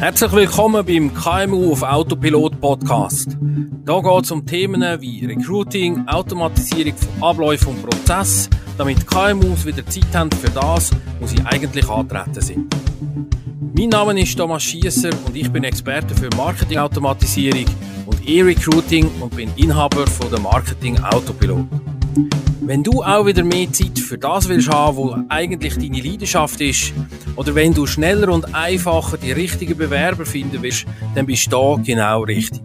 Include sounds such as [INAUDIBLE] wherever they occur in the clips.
Herzlich willkommen beim KMU auf Autopilot Podcast. Da geht es um Themen wie Recruiting, Automatisierung von Abläufen und Prozessen, damit KMUs wieder Zeit haben für das, wo sie eigentlich antreten sind. Mein Name ist Thomas Schiesser und ich bin Experte für Marketingautomatisierung und E-Recruiting und bin Inhaber von der Marketing Autopilot. Wenn du auch wieder mehr Zeit für das willst haben, wo eigentlich deine Leidenschaft ist, oder wenn du schneller und einfacher die richtigen Bewerber finden willst, dann bist du da genau richtig.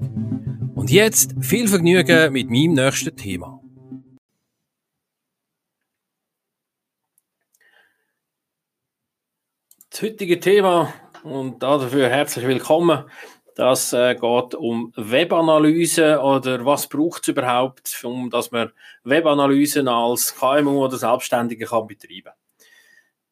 Und jetzt viel Vergnügen mit meinem nächsten Thema. Das heutige Thema und dafür herzlich willkommen das äh, geht um Webanalyse oder was braucht es überhaupt, um dass man Webanalysen als KMU oder Selbstständige kann betreiben.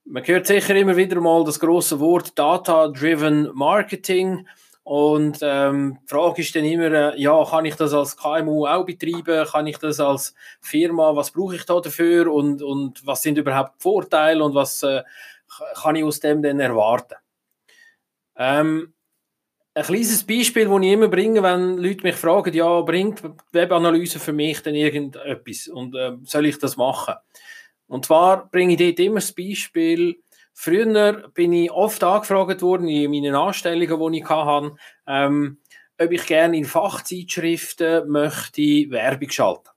Man hört sicher immer wieder mal das große Wort Data-Driven Marketing. Und ähm, die Frage ist dann immer, äh, ja, kann ich das als KMU auch betreiben? Kann ich das als Firma? Was brauche ich da dafür? Und, und was sind überhaupt die Vorteile? Und was äh, kann ich aus dem denn erwarten? Ähm, ein kleines Beispiel, das ich immer bringe, wenn Leute mich fragen, ja, bringt Webanalyse für mich denn irgendetwas und äh, soll ich das machen? Und zwar bringe ich dort immer das Beispiel, früher bin ich oft angefragt worden in meinen Anstellungen, die ich hatte, ähm, ob ich gerne in Fachzeitschriften möchte Werbung schalten.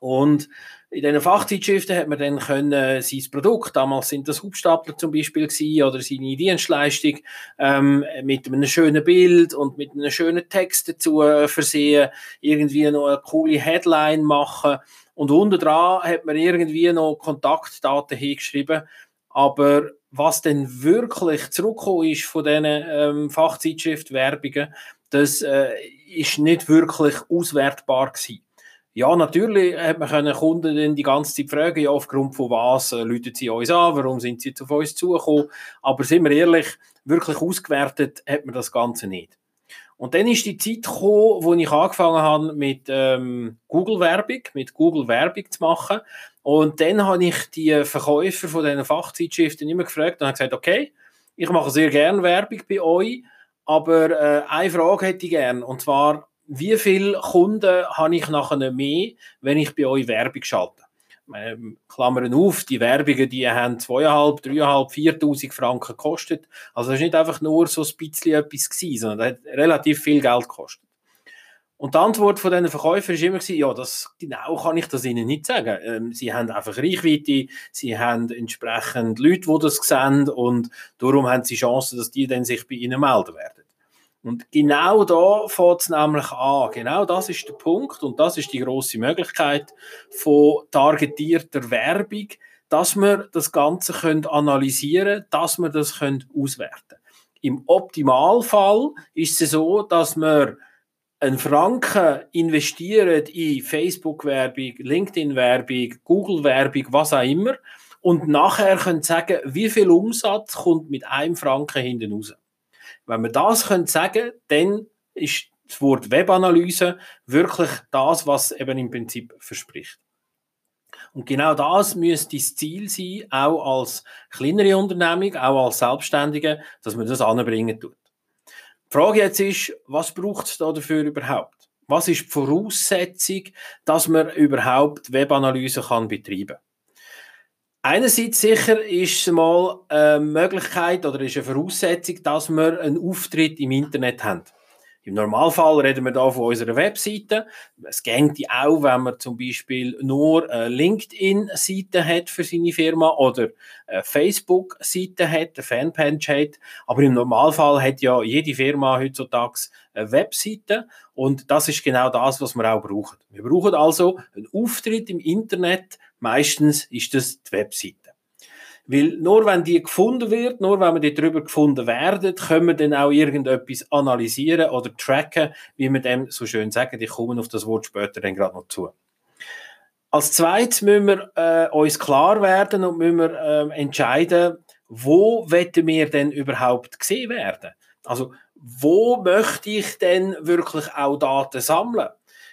Und in diesen Fachzeitschriften hat man dann können, äh, sein Produkt, damals sind das Hubstapler zum Beispiel gewesen, oder seine Dienstleistung, ähm, mit einem schönen Bild und mit einem schönen Text dazu äh, versehen, irgendwie noch eine coole Headline machen und unten dran hat man irgendwie noch Kontaktdaten hingeschrieben, aber was denn wirklich zurückgekommen ist von diesen ähm, Fachzeitschriftwerbungen, das äh, ist nicht wirklich auswertbar gewesen. Ja, natürlich hat man können Kunden dann die ganze Zeit fragen, ja, aufgrund von was äh, läuten sie uns an, warum sind sie auf uns zugekommen. Aber sind wir ehrlich, wirklich ausgewertet hat man das Ganze nicht. Und dann ist die Zeit gekommen, wo ich angefangen habe mit ähm, Google-Werbung, mit Google-Werbung zu machen. Und dann habe ich die Verkäufer von diesen Fachzeitschriften immer gefragt und habe gesagt, okay, ich mache sehr gerne Werbung bei euch, aber äh, eine Frage hätte ich gerne, und zwar, wie viele Kunden habe ich nachher mehr, wenn ich bei euch Werbung schalte? Klammern auf, die Werbungen, die haben zweieinhalb, dreieinhalb, viertausend Franken gekostet. Also das ist nicht einfach nur so ein bisschen etwas gewesen, sondern das hat relativ viel Geld gekostet. Und die Antwort von diesen Verkäufern war immer, ja, das, genau kann ich das ihnen nicht sagen. Ähm, sie haben einfach Reichweite, sie haben entsprechend Leute, die das sehen und darum haben sie Chancen, dass die dann sich bei ihnen melden werden. Und genau da fängt es nämlich an. Genau das ist der Punkt und das ist die große Möglichkeit von targetierter Werbung, dass wir das Ganze können analysieren dass wir das können auswerten Im Optimalfall ist es so, dass wir einen Franken investieren in Facebook-Werbung, LinkedIn-Werbung, Google-Werbung, was auch immer, und nachher können sagen, wie viel Umsatz kommt mit einem Franken hinten raus. Wenn wir das können sagen dann ist das Wort Webanalyse wirklich das, was eben im Prinzip verspricht. Und genau das müsste das Ziel sein, auch als kleinere Unternehmung, auch als Selbstständige, dass man das anbringen tut. Die Frage jetzt ist, was braucht es da dafür überhaupt? Was ist die Voraussetzung, dass man überhaupt Webanalyse kann betreiben kann? Einerseits sicher ist es mal eine Möglichkeit oder ist eine Voraussetzung, dass wir einen Auftritt im Internet haben. Im Normalfall reden wir da von unserer Webseite. Es geht auch, wenn man zum Beispiel nur eine LinkedIn-Seite hat für seine Firma oder eine Facebook-Seite hat, eine Fanpage hat. Aber im Normalfall hat ja jede Firma heutzutage eine Webseite und das ist genau das, was wir auch brauchen. Wir brauchen also einen Auftritt im Internet, Meistens ist das die Webseite. Weil nur wenn die gefunden wird, nur wenn wir die darüber gefunden werden, können wir dann auch irgendetwas analysieren oder tracken, wie wir dem so schön sagen. Ich komme auf das Wort später dann gerade noch zu. Als zweites müssen wir äh, uns klar werden und müssen wir äh, entscheiden, wo wollen wir denn überhaupt gesehen werden? Also, wo möchte ich denn wirklich auch Daten sammeln?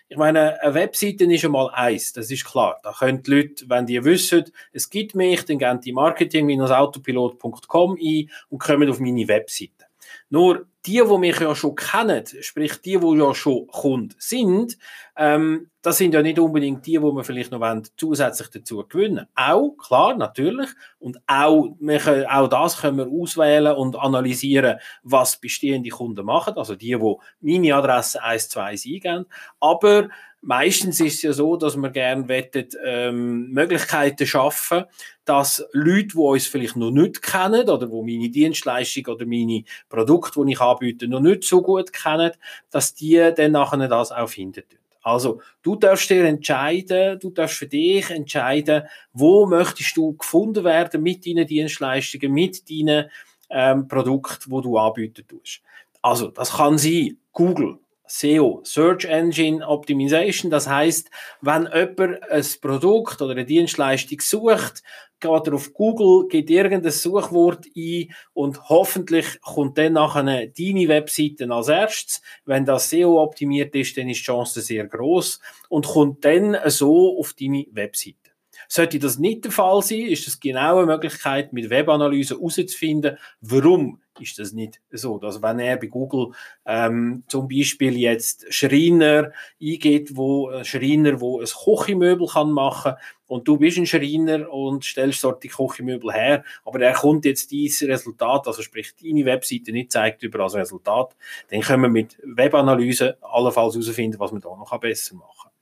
Ich meine, eine Webseite ist schon mal eins, das ist klar. Da können die Leute, wenn die wissen, es gibt mich, dann gehen die marketing-autopilot.com ein und kommen auf meine Webseite. Nur die, die mich ja schon kennen, sprich die, die ja schon Kunden sind, ähm, das sind ja nicht unbedingt die, die wir vielleicht noch wollen, zusätzlich dazu gewinnen Auch, klar, natürlich. Und auch, können, auch das können wir auswählen und analysieren, was bestehende Kunden machen. Also die, die meine Adresse 1, 2 eingeben. Aber meistens ist es ja so, dass wir gerne wettet, ähm, Möglichkeiten schaffen, dass Leute, die uns vielleicht noch nicht kennen oder wo meine Dienstleistung oder meine Produkte, die ich anbiete, noch nicht so gut kennen, dass die dann nachher das auch finden. Also, du darfst dir entscheiden, du darfst für dich entscheiden, wo möchtest du gefunden werden mit deinen Dienstleistungen, mit deinen ähm, Produkten, wo du anbieten tust. Also, das kann sein Google, SEO, Search Engine Optimization. Das heißt, wenn jemand ein Produkt oder eine Dienstleistung sucht, geht er auf Google, gibt irgendein Suchwort ein und hoffentlich kommt dann nachher deine Webseite als erstes. Wenn das SEO optimiert ist, dann ist die Chance sehr groß und kommt dann so auf deine Webseite. Sollte das nicht der Fall sein, ist es genau eine Möglichkeit, mit Webanalyse herauszufinden, warum ist das nicht so. Also wenn er bei Google ähm, zum Beispiel jetzt Schreiner eingeht, wo ein Schreiner, wo ein Kochimöbel kann machen und du bist ein Schreiner und stellst dort die Kochimöbel her, aber er kommt jetzt dieses Resultat, also sprich deine Webseite nicht zeigt über das Resultat, dann können wir mit Webanalyse allenfalls herausfinden, was man da noch besser machen kann.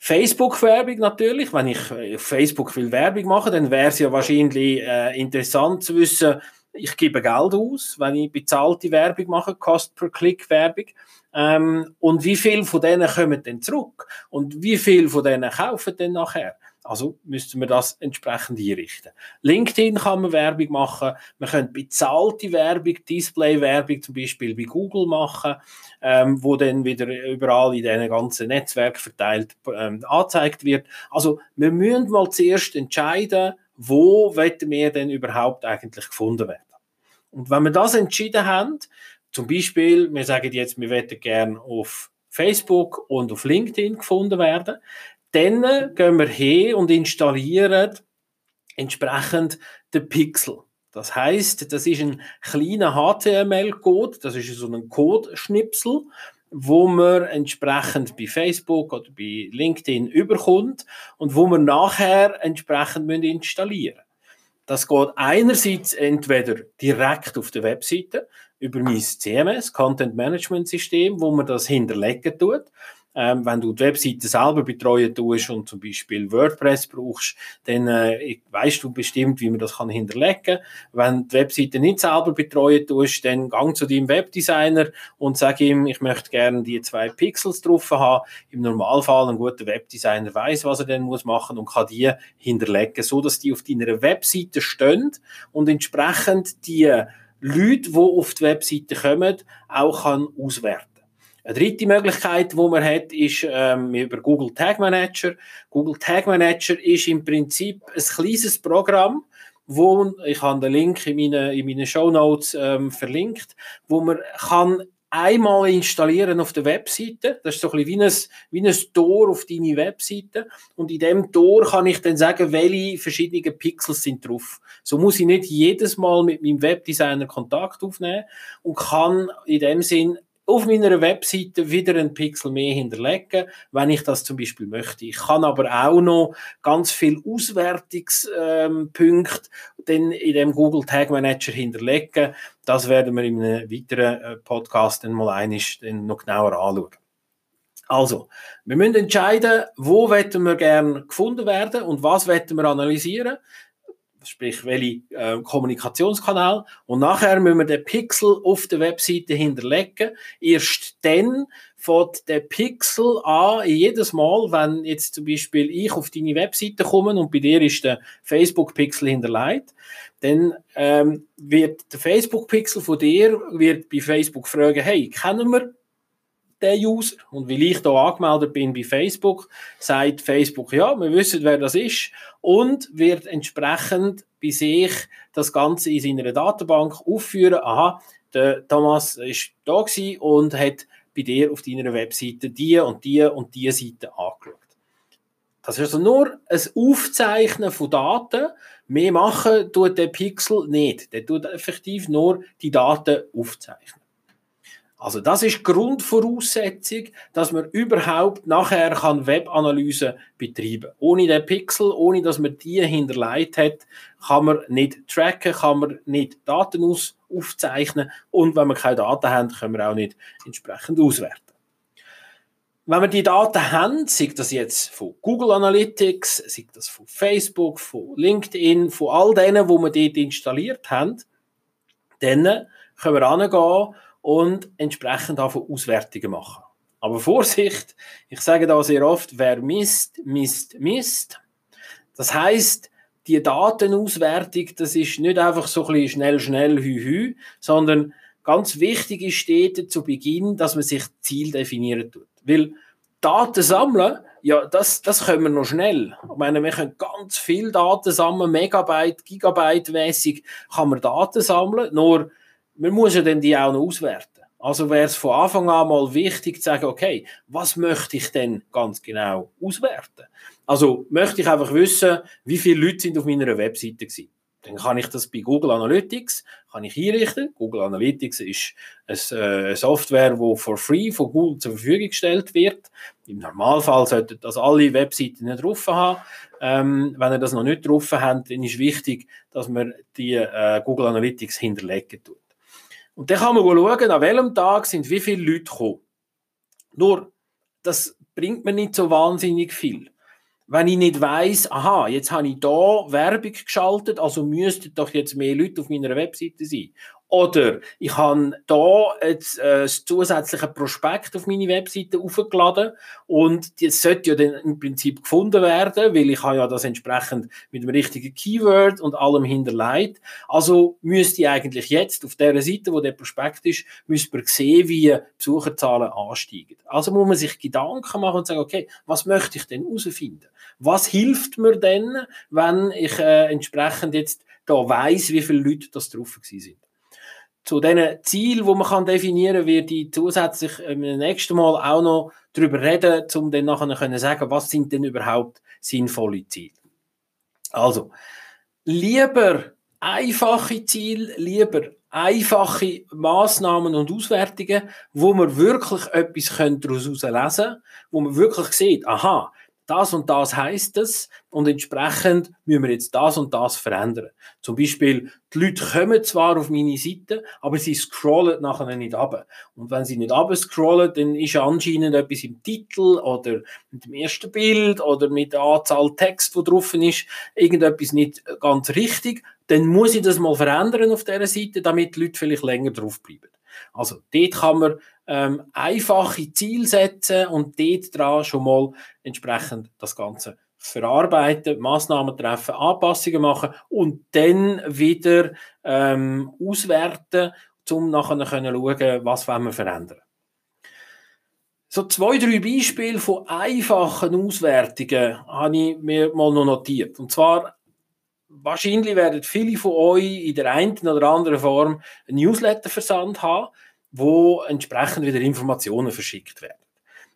Facebook-Werbung natürlich. Wenn ich auf Facebook viel Werbung mache, dann wäre es ja wahrscheinlich äh, interessant zu wissen, ich gebe Geld aus, wenn ich bezahlte Werbung mache, Cost per Click Werbung. Ähm, und wie viel von denen kommen denn zurück? Und wie viel von denen kaufen denn nachher? Also müssten wir das entsprechend einrichten. LinkedIn kann man Werbung machen. Man könnte bezahlte Werbung, Display-Werbung zum Beispiel bei Google machen, ähm, wo dann wieder überall in diesen ganzen Netzwerk verteilt ähm, angezeigt wird. Also wir müssen mal zuerst entscheiden, wo wir denn überhaupt eigentlich gefunden werden. Und wenn wir das entschieden haben, zum Beispiel, wir sagen jetzt, wir wollen gerne auf Facebook und auf LinkedIn gefunden werden, dann gehen wir her und installieren entsprechend den Pixel. Das heißt, das ist ein kleiner HTML-Code, das ist so ein Codeschnipsel, wo man entsprechend bei Facebook oder bei LinkedIn überkommt und wo man nachher entsprechend installieren müssen. Das geht einerseits entweder direkt auf der Webseite über mein CMS, Content Management System, wo man das hinterlegen tut. Ähm, wenn du die Webseite selber betreuen tust und zum Beispiel WordPress brauchst, dann äh, weißt du bestimmt, wie man das kann hinterlegen kann. Wenn du die Webseite nicht selber betreuen tust, dann gang zu deinem Webdesigner und sag ihm, ich möchte gerne die zwei Pixels drauf haben. Im Normalfall ein guter Webdesigner weiß, was er dann muss machen und kann die hinterlegen, so dass die auf deiner Webseite stehen und entsprechend die Leute, die auf die Webseite kommen, auch kann auswerten eine dritte Möglichkeit, die man hat, ist ähm, über Google Tag Manager. Google Tag Manager ist im Prinzip ein kleines Programm, wo ich habe den Link in meinen in meine Show Notes ähm, verlinkt, wo man kann einmal installieren auf der Webseite. Das ist so ein bisschen wie ein, wie ein Tor auf deine Webseite. Und in dem Tor kann ich dann sagen, welche verschiedenen Pixels sind drauf. So muss ich nicht jedes Mal mit meinem Webdesigner Kontakt aufnehmen und kann in dem Sinn auf meiner Webseite wieder einen Pixel mehr hinterlegen, wenn ich das zum Beispiel möchte. Ich kann aber auch noch ganz viel Auswertungspunkte ähm, in dem Google Tag Manager hinterlegen. Das werden wir in einem weiteren äh, Podcast dann mal einisch dann noch genauer anschauen. Also, wir müssen entscheiden, wo wollen wir gerne gefunden werden und was wollen wir analysieren sprich welche äh, Kommunikationskanal und nachher müssen wir den Pixel auf der Webseite hinterlegen. Erst dann fängt der Pixel an, jedes Mal, wenn jetzt zum Beispiel ich auf deine Webseite komme und bei dir ist der Facebook-Pixel hinterlegt, dann ähm, wird der Facebook-Pixel von dir wird bei Facebook fragen, hey, kennen wir der User. Und weil ich da angemeldet bin bei Facebook, sagt Facebook, ja, wir wissen, wer das ist und wird entsprechend bei sich das Ganze in seiner Datenbank aufführen. Aha, der Thomas ist da und hat bei dir auf deiner Webseite die und die und die Seite angeschaut. Das ist also nur ein Aufzeichnen von Daten. Mehr machen tut der Pixel nicht. Der tut effektiv nur die Daten aufzeichnen. Also das ist Grundvoraussetzung, dass man überhaupt nachher kann Webanalyse betreiben. Ohne den Pixel, ohne dass man die hinterlegt hat, kann man nicht tracken, kann man nicht Daten aus, aufzeichnen und wenn wir keine Daten haben, können wir auch nicht entsprechend auswerten. Wenn wir die Daten haben, sei das jetzt von Google Analytics, sei das von Facebook, von LinkedIn, von all denen, wo wir dort installiert haben, dann können wir angehen und entsprechend davon Auswertungen machen. Aber Vorsicht, ich sage da sehr oft, wer misst, misst, misst. Das heißt, die Datenauswertung, das ist nicht einfach so ein bisschen schnell, schnell, hü, hü, sondern ganz wichtig ist steht zu Beginn, dass man sich Ziel definieren tut. Weil Daten sammeln, ja, das, das können wir noch schnell. Ich meine, wir können ganz viel Daten sammeln, Megabyte, Gigabyte mäßig kann man Daten sammeln, nur man muss ja dann die auch noch auswerten. Also wäre es von Anfang an mal wichtig zu sagen, okay, was möchte ich denn ganz genau auswerten? Also möchte ich einfach wissen, wie viele Leute sind auf meiner Webseite gewesen. Dann kann ich das bei Google Analytics kann ich einrichten. Google Analytics ist eine Software, die for free von Google zur Verfügung gestellt wird. Im Normalfall sollten das alle Webseiten nicht drauf haben. Ähm, wenn ihr das noch nicht drauf habt, dann ist wichtig, dass man die äh, Google Analytics hinterlegen tut. Und dann kann man schauen, an welchem Tag sind wie viele Leute gekommen. Nur, das bringt mir nicht so wahnsinnig viel. Wenn ich nicht weiß, aha, jetzt habe ich da Werbung geschaltet, also müssten doch jetzt mehr Leute auf meiner Webseite sein. Oder ich habe da jetzt äh, das zusätzliche Prospekt auf meine Webseite aufgeladen und das sollte ja dann im Prinzip gefunden werden, weil ich habe ja das entsprechend mit dem richtigen Keyword und allem hinterlegt. Also müsste ich eigentlich jetzt auf der Seite, wo der Prospekt ist, müsste man sehen, wie Besucherzahlen ansteigen. Also muss man sich Gedanken machen und sagen, okay, was möchte ich denn herausfinden? Was hilft mir denn, wenn ich äh, entsprechend jetzt da weiß, wie viele Leute das drauf sind? Zu diesen Zielen, die man kann definieren kann, werde ich zusätzlich im nächsten Mal auch noch darüber reden, um dann nachher können sagen, was sind denn überhaupt sinnvolle Ziele. Also, lieber einfache Ziele, lieber einfache Maßnahmen und Auswertungen, wo man wirklich etwas daraus lesen können, wo man wirklich sieht, aha, das und das heißt es und entsprechend müssen wir jetzt das und das verändern. Zum Beispiel, die Leute kommen zwar auf meine Seite, aber sie scrollen nachher nicht ab. Und wenn sie nicht ab scrollen, dann ist anscheinend etwas im Titel oder mit dem ersten Bild oder mit der Anzahl Text, wo drauf ist, irgendetwas nicht ganz richtig. Dann muss ich das mal verändern auf dieser Seite, damit die Leute vielleicht länger drauf bleiben. Also dort kann man ähm, einfache Ziele setzen und dort dran schon mal entsprechend das Ganze verarbeiten, Maßnahmen treffen, Anpassungen machen und dann wieder ähm, auswerten, um nachher können schauen, was wir verändern. So zwei, drei Beispiele von einfachen Auswertungen habe ich mir mal noch notiert. Und zwar, wahrscheinlich werden viele von euch in der einen oder anderen Form einen Newsletter-Versand haben wo entsprechend wieder Informationen verschickt werden.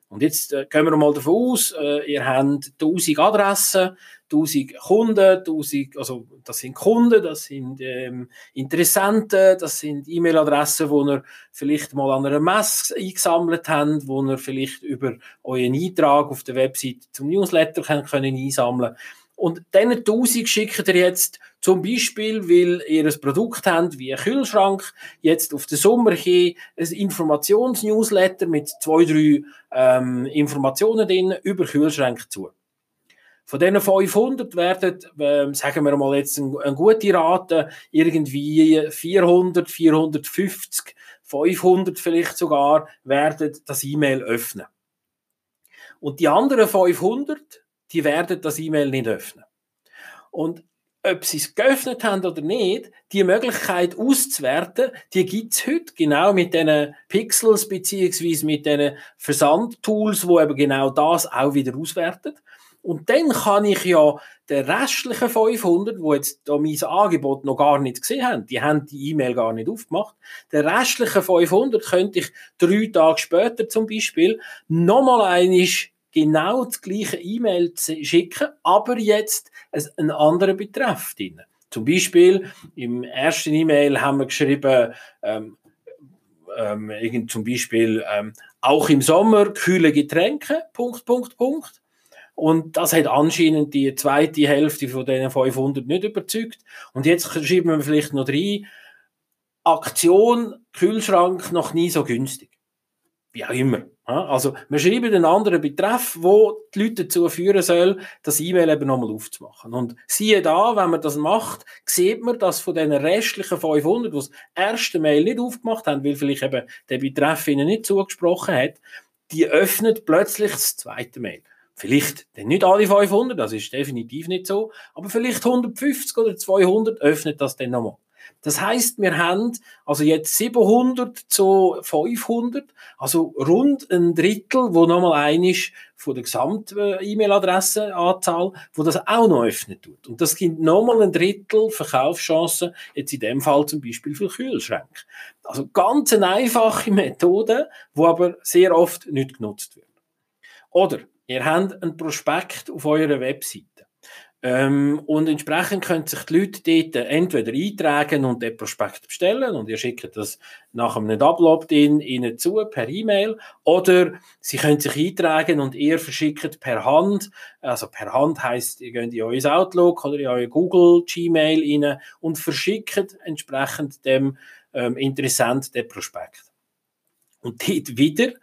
Und jetzt äh, gehen wir mal davon aus, äh, ihr habt 1000 Adressen, 1000 Kunden, 1000, also das sind Kunden, das sind ähm, Interessenten, das sind E-Mail-Adressen, wo ihr vielleicht mal an einer Messe eingesammelt habt, wo ihr vielleicht über euren Eintrag auf der Website zum Newsletter können, können einsammeln und diese 1000 schickt ihr jetzt zum Beispiel, weil ihr ein Produkt habt wie ein Kühlschrank, jetzt auf den Sommer hin ein Informationsnewsletter mit zwei, drei ähm, Informationen drin über Kühlschränke zu. Von diesen 500 werden, ähm, sagen wir mal jetzt eine, eine gute Rate, irgendwie 400, 450, 500 vielleicht sogar, werden das E-Mail öffnen. Und die anderen 500, die werden das E-Mail nicht öffnen. Und ob sie es geöffnet haben oder nicht, die Möglichkeit auszuwerten, die gibt es heute genau mit diesen Pixels beziehungsweise mit diesen Versandtools, wo eben genau das auch wieder auswertet. Und dann kann ich ja den restlichen 500, wo jetzt da mein Angebot noch gar nicht gesehen haben, die haben die E-Mail gar nicht aufgemacht, den restlichen 500 könnte ich drei Tage später zum Beispiel nochmal einisch genau das gleiche E-Mail schicken, aber jetzt einen anderen Betreff drin. Zum Beispiel im ersten E-Mail haben wir geschrieben, ähm, ähm, zum Beispiel ähm, auch im Sommer kühle Getränke, Punkt, Punkt, Punkt. Und das hat anscheinend die zweite Hälfte von diesen 500 nicht überzeugt. Und jetzt schreiben wir vielleicht noch rein, Aktion Kühlschrank noch nie so günstig. Wie auch immer. Also, wir schreiben einen anderen Betreff, wo die Leute dazu führen soll, das E-Mail eben nochmal aufzumachen. Und siehe da, wenn man das macht, sieht man, dass von den restlichen 500, die das erste Mail nicht aufgemacht haben, weil vielleicht eben der Betreff ihnen nicht zugesprochen hat, die öffnet plötzlich das zweite Mail. Vielleicht denn nicht alle 500, das ist definitiv nicht so, aber vielleicht 150 oder 200 öffnet das dann nochmal. Das heißt, wir haben also jetzt 700 zu 500, also rund ein Drittel, wo nochmal ein ist von der gesamten E-Mail-Adressenanzahl, wo das auch noch öffnen tut. Und das gibt nochmal ein Drittel Verkaufschancen, jetzt in dem Fall zum Beispiel für Kühlschränke. Also ganz eine einfache Methode, wo aber sehr oft nicht genutzt wird. Oder ihr habt ein Prospekt auf eurer Webseite. Ähm, und entsprechend können sich die Leute dort entweder eintragen und den Prospekt bestellen und ihr schickt das nach einem Double-Opt-in ihnen zu per E-Mail oder sie können sich eintragen und ihr verschickt per Hand, also per Hand heißt ihr geht in euer Outlook oder in euer Google Gmail rein und verschickt entsprechend dem ähm, Interessent den Prospekt. Und dort wieder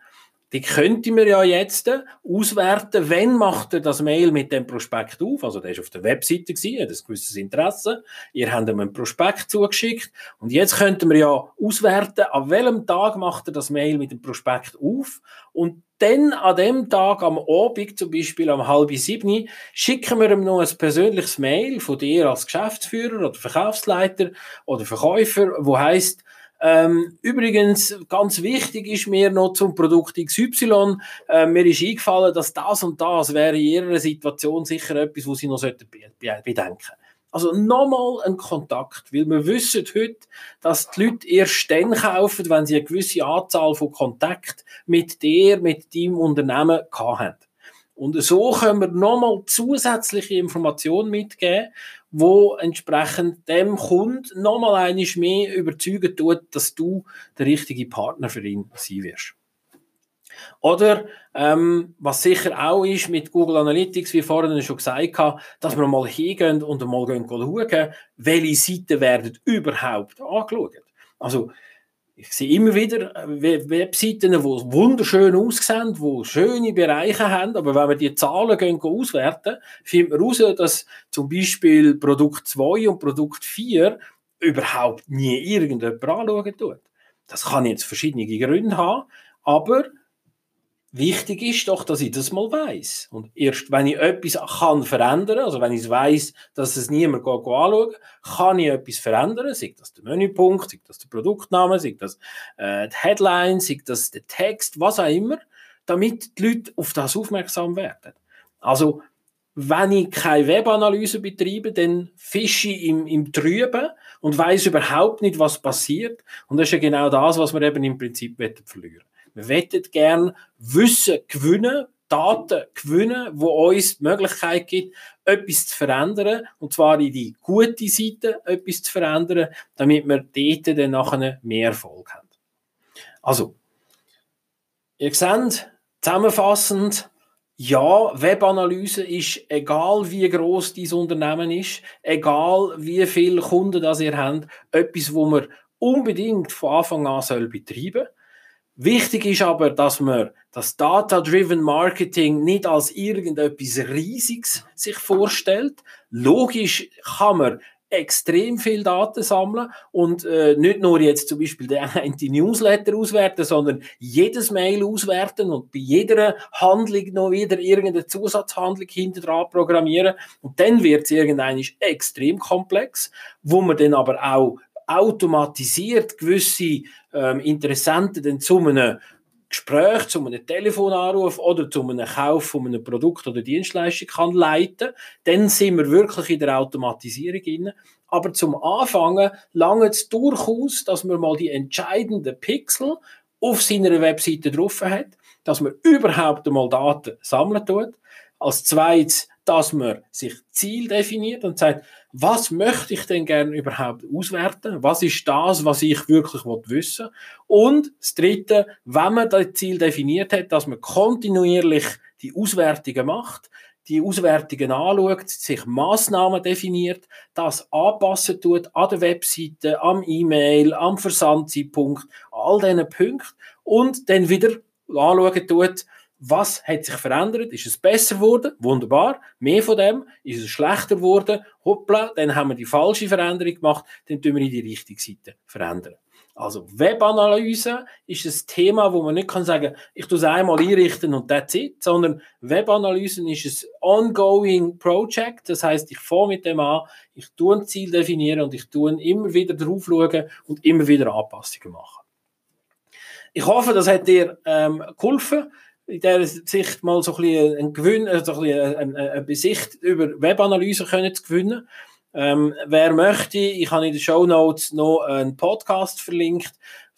die könnte man ja jetzt auswerten, wenn macht er das Mail mit dem Prospekt auf, also der ist auf der Webseite gewesen, hat ein gewisses Interesse, ihr habt ihm einen Prospekt zugeschickt. Und jetzt könnten wir ja auswerten, an welchem Tag macht er das Mail mit dem Prospekt auf? Und dann an dem Tag am Abend, zum Beispiel am halb sieben, schicken wir ihm noch ein persönliches Mail von dir als Geschäftsführer oder Verkaufsleiter oder Verkäufer, wo heißt ähm, übrigens, ganz wichtig ist mir noch zum Produkt XY, äh, mir ist eingefallen, dass das und das wäre in Ihrer Situation sicher etwas, was Sie noch sollten bedenken also nochmal ein Kontakt, weil wir wissen heute, dass die Leute erst dann kaufen, wenn sie eine gewisse Anzahl von Kontakt mit dir, mit deinem Unternehmen haben. Und so können wir nochmal zusätzliche Informationen mitgeben, wo entsprechend dem Kunden nochmal einiges mehr überzeugen tut, dass du der richtige Partner für ihn sein wirst. Oder ähm, was sicher auch ist mit Google Analytics, wie vorhin schon gesagt habe, dass wir mal hingehen und mal schauen, welche Seiten werden überhaupt angeschaut. Also ich sehe immer wieder äh, Webseiten, die wunderschön aussehen, die schöne Bereiche haben, aber wenn wir die Zahlen gehen, auswerten, findet man heraus, dass zum Beispiel Produkt 2 und Produkt 4 überhaupt nie irgendjemand anschauen tut. Das kann jetzt verschiedene Gründe haben, aber Wichtig ist doch, dass ich das mal weiß. Und erst wenn ich etwas kann verändern, also wenn ich weiß, dass es niemand anschaut, kann ich etwas verändern, sei das der Menüpunkt, sei das der Produktname, sei das äh, die Headline, sei das der Text, was auch immer, damit die Leute auf das aufmerksam werden. Also, wenn ich keine Webanalyse betreibe, dann fische ich im, im Trüben und weiß überhaupt nicht, was passiert. Und das ist ja genau das, was wir eben im Prinzip verlieren wir wollen gerne Wissen gewinnen, Daten gewinnen, wo uns die Möglichkeit gibt, etwas zu verändern, und zwar in die gute Seite etwas zu verändern, damit wir dort dann nachher mehr Erfolg haben. Also, ihr seht, zusammenfassend, ja, Webanalyse ist, egal wie groß dieses Unternehmen ist, egal wie viele Kunden das ihr habt, etwas, wo man unbedingt von Anfang an soll betreiben soll. Wichtig ist aber, dass man das Data-Driven Marketing nicht als irgendetwas Riesiges sich vorstellt. Logisch kann man extrem viel Daten sammeln und äh, nicht nur jetzt zum Beispiel der [LAUGHS] eine Newsletter auswerten, sondern jedes Mail auswerten und bei jeder Handlung noch wieder irgendeine Zusatzhandlung hinter dran programmieren und dann wird es irgendwann extrem komplex, wo man dann aber auch automatisiert gewisse ähm, Interessenten dann zu einem Gespräch, zu einem Telefonanruf oder zu einem Kauf von einem Produkt oder Dienstleistung kann leiten, dann sind wir wirklich in der Automatisierung drin. Aber zum Anfangen lange es durchaus, dass man mal die entscheidenden Pixel auf seiner Webseite drauf hat, dass man überhaupt einmal Daten sammeln tut. Als zweites dass man sich Ziel definiert und sagt, was möchte ich denn gerne überhaupt auswerten? Was ist das, was ich wirklich wissen will? Und das Dritte, wenn man das Ziel definiert hat, dass man kontinuierlich die Auswertungen macht, die Auswertungen anschaut, sich Maßnahmen definiert, das anpassen tut an der Webseite, am E-Mail, am Versandzeitpunkt, all diesen Punkten und dann wieder anschauen tut, was hat sich verändert? Ist es besser geworden? Wunderbar. Mehr von dem. Ist es schlechter geworden? Hoppla, dann haben wir die falsche Veränderung gemacht, dann tun wir in die richtige Seite verändern. Also Webanalyse ist ein Thema, wo man nicht kann sagen, ich tue es einmal einrichten und that's it, sondern Webanalysen ist ein ongoing Project. Das heißt, ich fange mit dem an, ich tue ein Ziel definieren und ich tue immer wieder drauf schauen und immer wieder Anpassungen machen. Ich hoffe, das hat dir ähm, geholfen in dieser Sicht mal so ein bisschen ein Gewinn, also ein bisschen eine, Besicht über Webanalyse können zu gewinnen. Ähm, wer möchte, ich habe in den Show Notes noch einen Podcast verlinkt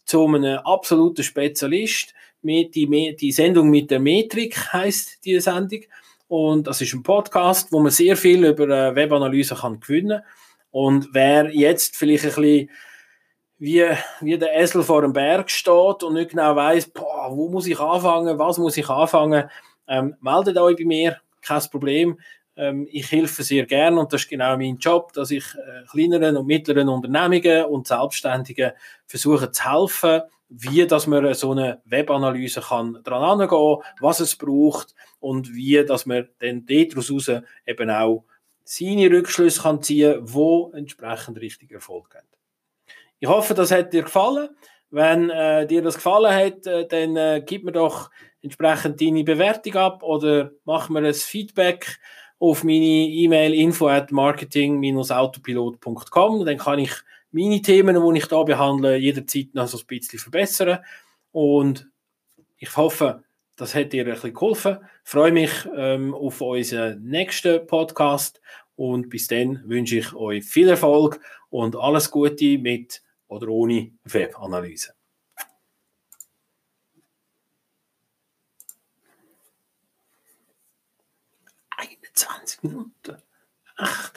zu einem absoluten Spezialist. Die, die Sendung mit der Metrik heißt die Sendung. Und das ist ein Podcast, wo man sehr viel über äh, Webanalyse kann gewinnen Und wer jetzt vielleicht ein bisschen wie, wie der Esel vor dem Berg steht und nicht genau weiß, wo muss ich anfangen, was muss ich anfangen, ähm, meldet euch bei mir, kein Problem. Ähm, ich helfe sehr gern und das ist genau mein Job, dass ich äh, kleineren und mittleren Unternehmungen und Selbstständigen versuche zu helfen, wie dass man so eine Webanalyse kann dran angehen, was es braucht und wie dass man dann daraus eben auch seine Rückschlüsse kann ziehen, wo entsprechend richtig Erfolg hat. Ich hoffe, das hat dir gefallen. Wenn äh, dir das gefallen hat, äh, dann äh, gib mir doch entsprechend deine Bewertung ab oder mach mir ein Feedback auf meine E-Mail info at marketing-autopilot.com. Dann kann ich meine Themen, die ich da behandle, jederzeit noch so ein bisschen verbessern. Und ich hoffe, das hat dir ein bisschen geholfen. Ich freue mich ähm, auf unseren nächsten Podcast und bis dann wünsche ich euch viel Erfolg und alles Gute mit oder ohne Webanalyse. 20 Minuten. Ach.